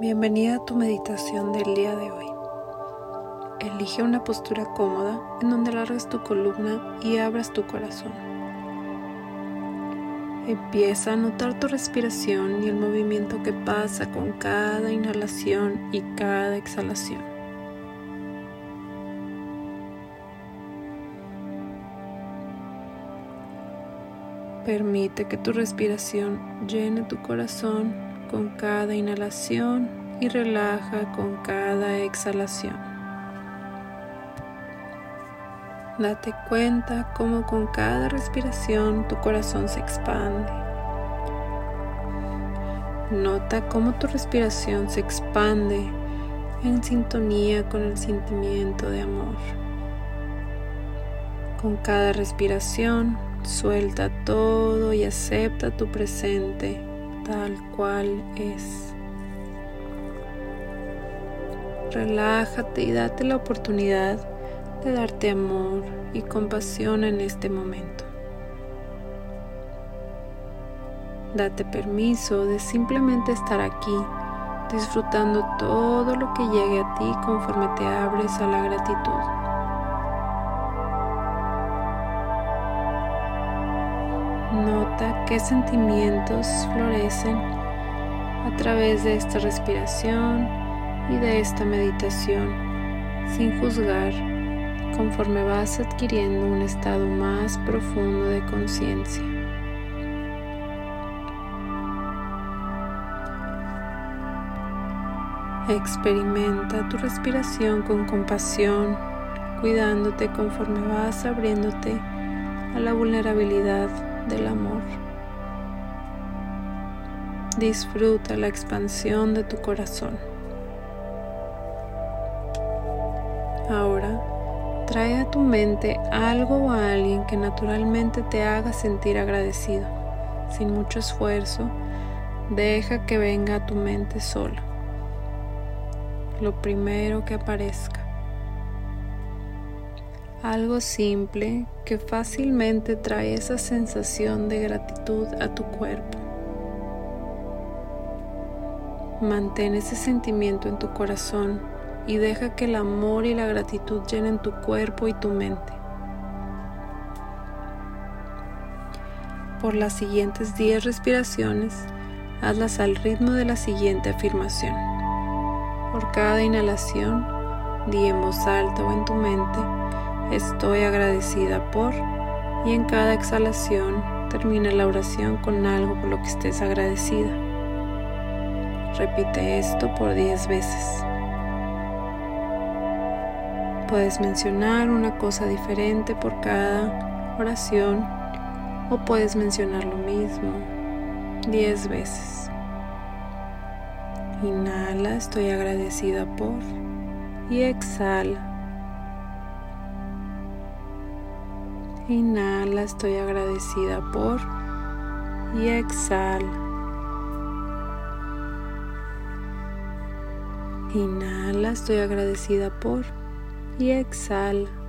Bienvenida a tu meditación del día de hoy. Elige una postura cómoda en donde largues tu columna y abras tu corazón. Empieza a notar tu respiración y el movimiento que pasa con cada inhalación y cada exhalación. Permite que tu respiración llene tu corazón con cada inhalación y relaja con cada exhalación. Date cuenta cómo con cada respiración tu corazón se expande. Nota cómo tu respiración se expande en sintonía con el sentimiento de amor. Con cada respiración, suelta todo y acepta tu presente tal cual es. Relájate y date la oportunidad de darte amor y compasión en este momento. Date permiso de simplemente estar aquí, disfrutando todo lo que llegue a ti conforme te abres a la gratitud. Qué sentimientos florecen a través de esta respiración y de esta meditación sin juzgar conforme vas adquiriendo un estado más profundo de conciencia. Experimenta tu respiración con compasión, cuidándote conforme vas abriéndote a la vulnerabilidad del amor. Disfruta la expansión de tu corazón. Ahora, trae a tu mente algo o a alguien que naturalmente te haga sentir agradecido. Sin mucho esfuerzo, deja que venga a tu mente solo. Lo primero que aparezca algo simple que fácilmente trae esa sensación de gratitud a tu cuerpo. Mantén ese sentimiento en tu corazón y deja que el amor y la gratitud llenen tu cuerpo y tu mente. Por las siguientes 10 respiraciones, hazlas al ritmo de la siguiente afirmación. Por cada inhalación, di en voz alta o en tu mente, estoy agradecida por y en cada exhalación termina la oración con algo por lo que estés agradecida. Repite esto por 10 veces. Puedes mencionar una cosa diferente por cada oración o puedes mencionar lo mismo 10 veces. Inhala, estoy agradecida por y exhala Inhala, estoy agradecida por y exhala. Inhala, estoy agradecida por y exhala.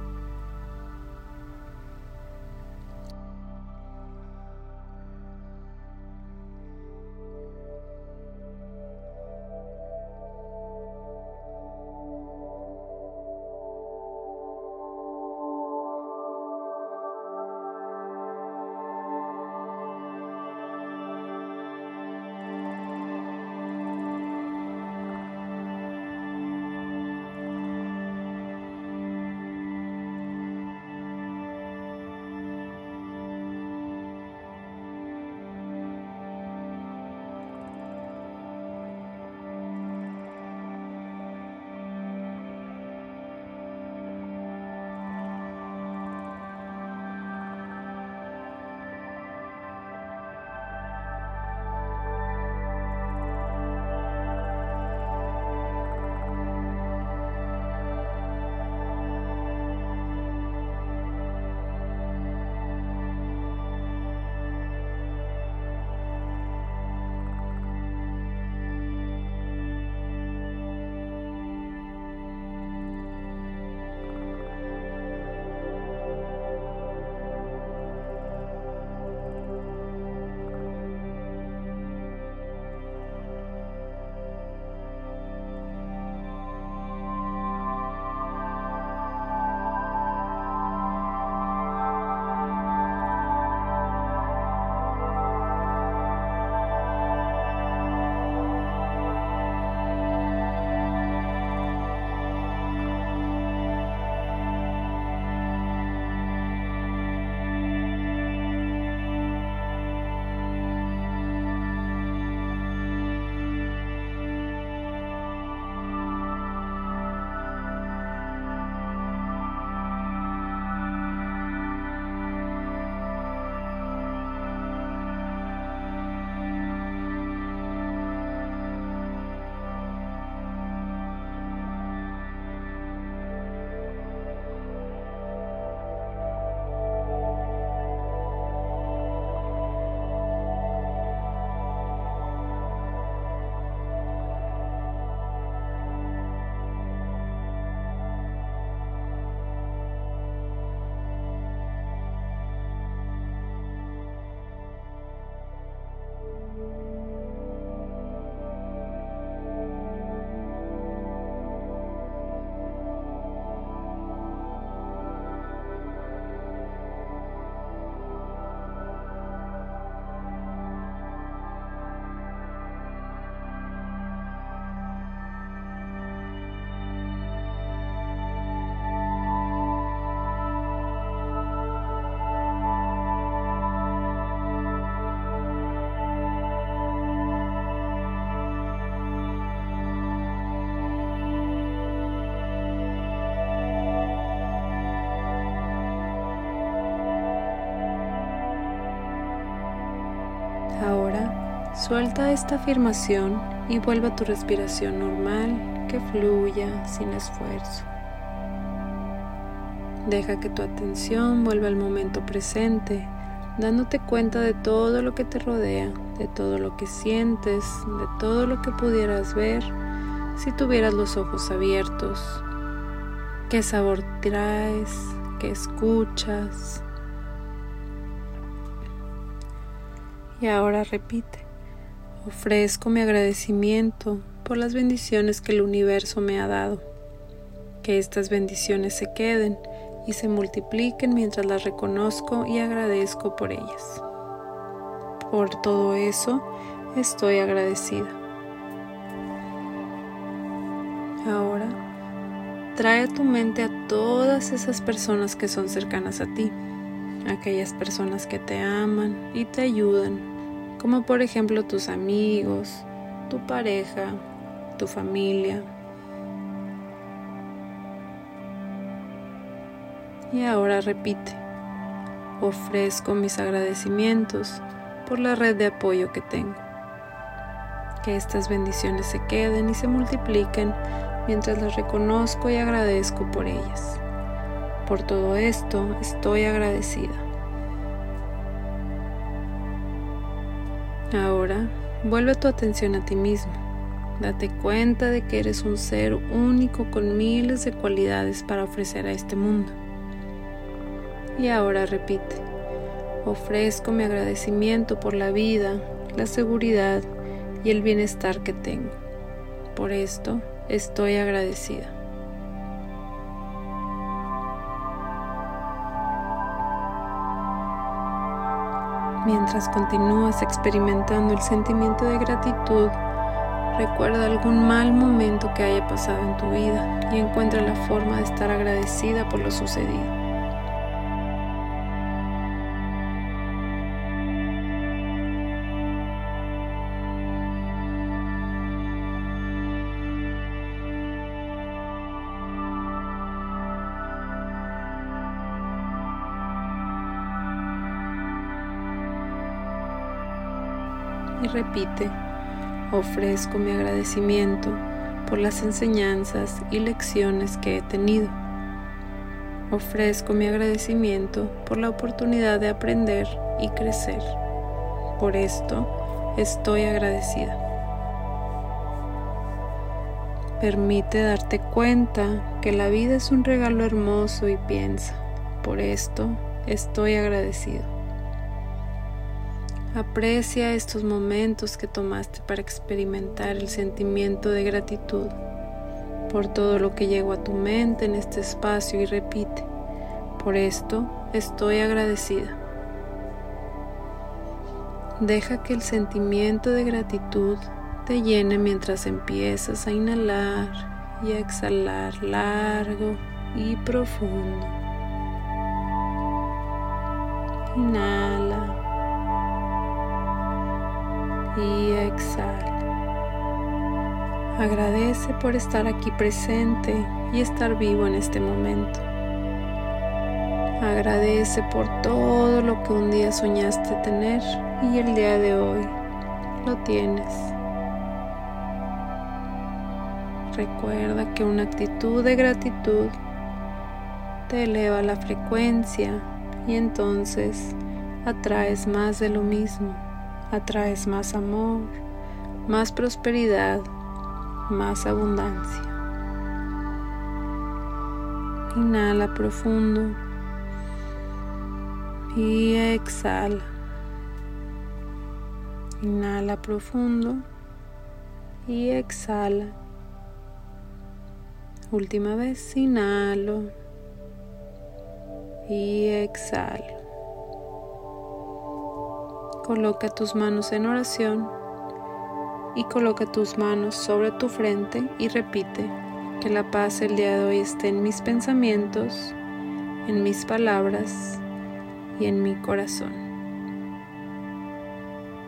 Suelta esta afirmación y vuelve a tu respiración normal que fluya sin esfuerzo. Deja que tu atención vuelva al momento presente, dándote cuenta de todo lo que te rodea, de todo lo que sientes, de todo lo que pudieras ver si tuvieras los ojos abiertos. ¿Qué sabor traes? ¿Qué escuchas? Y ahora repite, ofrezco mi agradecimiento por las bendiciones que el universo me ha dado. Que estas bendiciones se queden y se multipliquen mientras las reconozco y agradezco por ellas. Por todo eso estoy agradecida. Ahora, trae a tu mente a todas esas personas que son cercanas a ti, aquellas personas que te aman y te ayudan, como por ejemplo tus amigos, tu pareja, tu familia, Y ahora repite, ofrezco mis agradecimientos por la red de apoyo que tengo. Que estas bendiciones se queden y se multipliquen mientras las reconozco y agradezco por ellas. Por todo esto estoy agradecida. Ahora vuelve tu atención a ti mismo. Date cuenta de que eres un ser único con miles de cualidades para ofrecer a este mundo. Y ahora repite, ofrezco mi agradecimiento por la vida, la seguridad y el bienestar que tengo. Por esto estoy agradecida. Mientras continúas experimentando el sentimiento de gratitud, recuerda algún mal momento que haya pasado en tu vida y encuentra la forma de estar agradecida por lo sucedido. Y repite, ofrezco mi agradecimiento por las enseñanzas y lecciones que he tenido. Ofrezco mi agradecimiento por la oportunidad de aprender y crecer. Por esto estoy agradecida. Permite darte cuenta que la vida es un regalo hermoso y piensa, por esto estoy agradecido. Aprecia estos momentos que tomaste para experimentar el sentimiento de gratitud por todo lo que llegó a tu mente en este espacio y repite, por esto estoy agradecida. Deja que el sentimiento de gratitud te llene mientras empiezas a inhalar y a exhalar largo y profundo. Inhala y exhala. Agradece por estar aquí presente y estar vivo en este momento. Agradece por todo lo que un día soñaste tener y el día de hoy lo tienes. Recuerda que una actitud de gratitud te eleva la frecuencia y entonces atraes más de lo mismo atraes más amor, más prosperidad, más abundancia. Inhala profundo y exhala. Inhala profundo y exhala. Última vez, inhalo y exhalo. Coloca tus manos en oración y coloca tus manos sobre tu frente y repite que la paz el día de hoy esté en mis pensamientos, en mis palabras y en mi corazón.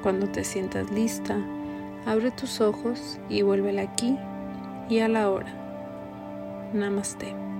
Cuando te sientas lista, abre tus ojos y vuélvela aquí y a la hora. Namaste.